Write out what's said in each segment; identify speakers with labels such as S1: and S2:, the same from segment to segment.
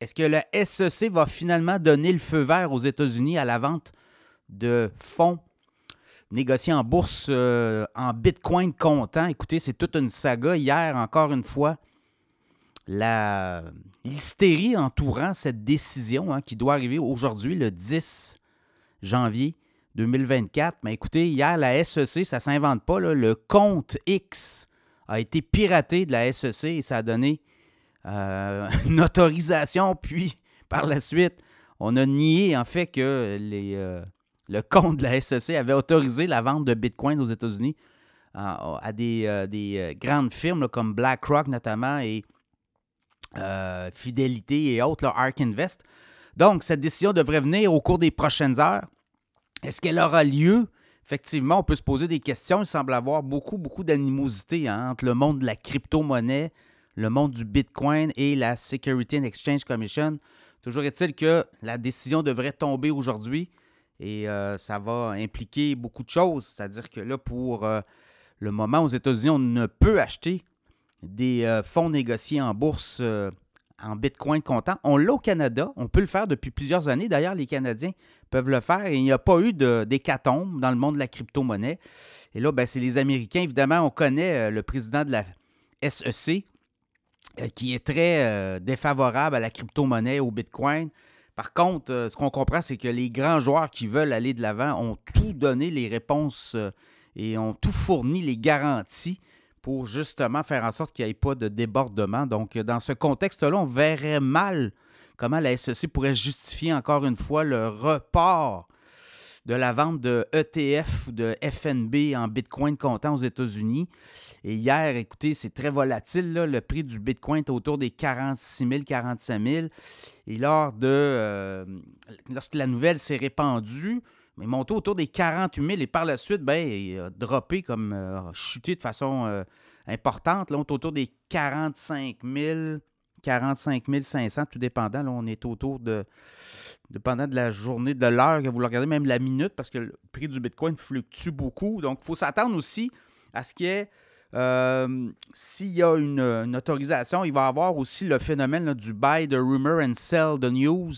S1: est-ce que le SEC va finalement donner le feu vert aux États-Unis à la vente de fonds négociés en bourse euh, en Bitcoin comptant? Écoutez, c'est toute une saga. Hier, encore une fois, la l'hystérie entourant cette décision hein, qui doit arriver aujourd'hui, le 10 janvier 2024. Mais écoutez, hier, la SEC, ça ne s'invente pas. le compte X a été piraté de la SEC et ça a donné euh, une autorisation. Puis, par la suite, on a nié en fait que les, euh, le compte de la SEC avait autorisé la vente de Bitcoin aux États-Unis à des, euh, grandes firmes comme BlackRock notamment et euh, Fidélité et autres, Ark Invest. Donc, cette décision devrait venir au cours des prochaines heures. Est-ce qu'elle aura lieu? Effectivement, on peut se poser des questions. Il semble avoir beaucoup, beaucoup d'animosité hein, entre le monde de la crypto-monnaie, le monde du Bitcoin et la Security and Exchange Commission. Toujours est-il que la décision devrait tomber aujourd'hui et euh, ça va impliquer beaucoup de choses. C'est-à-dire que là, pour euh, le moment, aux États-Unis, on ne peut acheter des euh, fonds négociés en bourse en Bitcoin comptant. On l'a au Canada. On peut le faire depuis plusieurs années. D'ailleurs, les Canadiens peuvent le faire et il n'y a pas eu d'hécatombe dans le monde de la crypto-monnaie. Et là, ben, c'est les Américains. Évidemment, on connaît le président de la SEC qui est très défavorable à la crypto-monnaie, au Bitcoin. Par contre, ce qu'on comprend, c'est que les grands joueurs qui veulent aller de l'avant ont tout donné les réponses et ont tout fourni les garanties pour justement faire en sorte qu'il n'y ait pas de débordement. Donc, dans ce contexte-là, on verrait mal comment la SEC pourrait justifier encore une fois le report de la vente de ETF ou de FNB en Bitcoin comptant aux États-Unis. Et hier, écoutez, c'est très volatile. Le prix du Bitcoin est autour des 46 000, 45 000. Et lors de, euh, lorsque la nouvelle s'est répandue, il monté autour des 48 000 et par la suite, ben, il a droppé comme euh, chuté de façon euh, importante. Là, on est autour des 45 000, 45 500, tout dépendant. Là, on est autour de, dépendant de la journée, de l'heure que vous regardez, même la minute, parce que le prix du Bitcoin fluctue beaucoup. Donc, il faut s'attendre aussi à ce qu'il y ait euh, s'il y a une, autorisation, il va y avoir aussi le phénomène du buy the rumor and sell the news.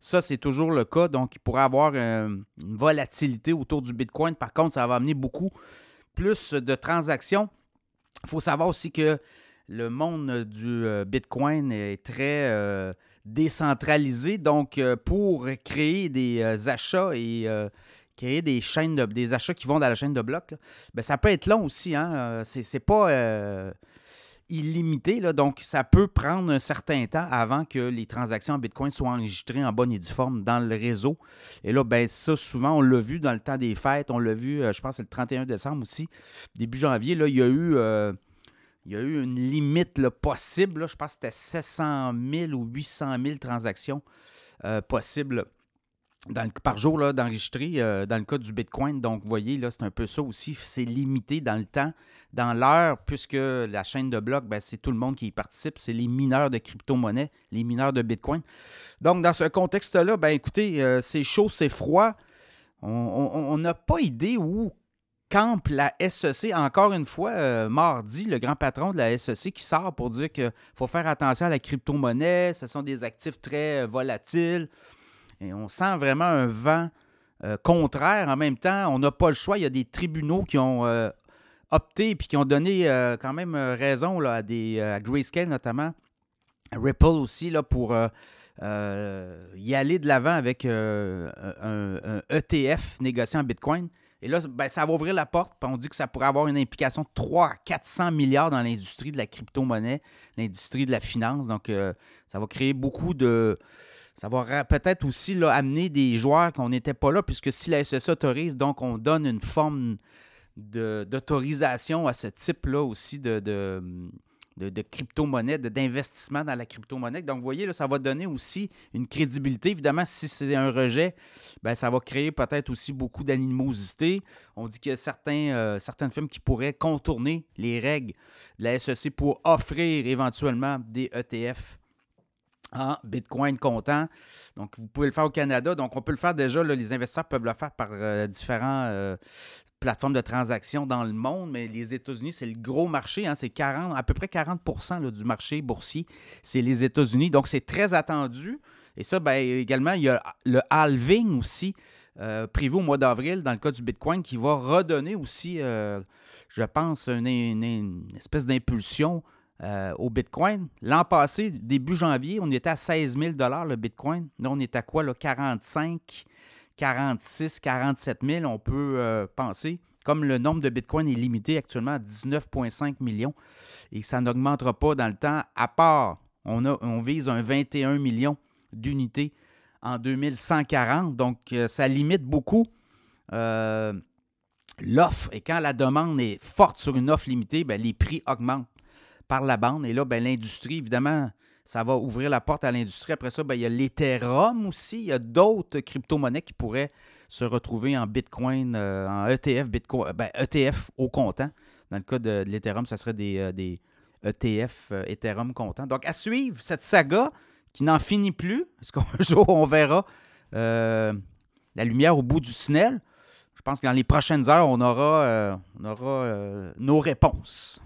S1: Ça, c'est toujours le cas. Donc, il pourrait avoir euh, une volatilité autour du Bitcoin. Par contre, ça va amener beaucoup plus de transactions. Il faut savoir aussi que le monde du euh, Bitcoin est très euh, décentralisé. Donc, pour créer des achats et créer des chaînes de, des achats qui vont dans la chaîne de blocs, ben, ça peut être long aussi. Hein? C'est pas illimité. Là, donc, ça peut prendre un certain temps avant que les transactions en Bitcoin soient enregistrées en bonne et due forme dans le réseau. Et là, ben, ça, souvent, on l'a vu dans le temps des fêtes. On l'a vu, euh, je pense, le 31 décembre aussi. Début janvier, là, il y a eu. Il y a eu une limite possible. je pense que c'était 700 000 ou 800 000 transactions euh, possibles par jour d'enregistrer euh, dans le cas du Bitcoin. Donc, vous voyez, là, c'est un peu ça aussi. C'est limité dans le temps, dans l'heure, puisque la chaîne de blocs, ben, c'est tout le monde qui y participe. C'est les mineurs de crypto-monnaie, les mineurs de Bitcoin. Donc, dans ce contexte-là, ben, écoutez, euh, c'est chaud, c'est froid. On n'a pas idée où campe la SEC. Encore une fois, euh, mardi, le grand patron de la SEC qui sort pour dire qu'il faut faire attention à la crypto-monnaie. Ce sont des actifs très volatiles. Et on sent vraiment un vent euh, contraire. En même temps, on n'a pas le choix. Il y a des tribunaux qui ont euh, opté et qui ont donné euh, quand même raison là, à, des, Grayscale notamment, Ripple aussi, là, pour y aller de l'avant avec un, ETF négocié en Bitcoin. Et là, ben, ça va ouvrir la porte. On dit que ça pourrait avoir une implication de 3 à 400 milliards dans l'industrie de la crypto-monnaie, l'industrie de la finance. Donc, ça va créer beaucoup de, ça va peut-être aussi là, amener des joueurs qu'on n'était pas là, puisque si la SSA autorise, donc on donne une forme d'autorisation à ce type-là aussi de, de, crypto-monnaie, d'investissement dans la crypto-monnaie. Donc, vous voyez, ça va donner aussi une crédibilité. Évidemment, si c'est un rejet, ben, ça va créer peut-être aussi beaucoup d'animosité. On dit qu'il y a certaines firmes qui pourraient contourner les règles de la SEC pour offrir éventuellement des ETF Bitcoin comptant. Donc, vous pouvez le faire au Canada. Donc, on peut le faire déjà. les investisseurs peuvent le faire par euh, différentes euh, plateformes de transactions dans le monde. Mais les États-Unis, c'est le gros marché. Hein. c'est 40, à peu près 40% du marché boursier. C'est les États-Unis. Donc, c'est très attendu. Et ça, bien, également, il y a le halving aussi, euh, prévu au mois d'avril, dans le cas du Bitcoin, qui va redonner aussi, je pense, une espèce d'impulsion euh, au Bitcoin. L'an passé, début janvier, on était à 16 000 le Bitcoin. Là, on est à quoi? Là? 45, 46, 47 000, on peut euh, penser. Comme le nombre de Bitcoin est limité actuellement à 19,5 millions et ça n'augmentera pas dans le temps, à part, on, vise un 21 millions d'unités en 2140. Donc, euh, ça limite beaucoup l'offre. Et quand la demande est forte sur une offre limitée, ben, les prix augmentent par la bande. Et là, ben, l'industrie, évidemment, ça va ouvrir la porte à l'industrie. Après ça, ben, il y a l'Ethereum aussi. Il y a d'autres crypto-monnaies qui pourraient se retrouver en Bitcoin, euh, en ETF, Bitcoin, ben, ETF au comptant. Dans le cas de, l'Ethereum, ça serait des, ETF euh, Ethereum comptant. Donc, à suivre cette saga qui n'en finit plus. Est-ce qu'un jour, on verra euh, la lumière au bout du tunnel? Je pense que dans les prochaines heures, on aura, on aura nos réponses.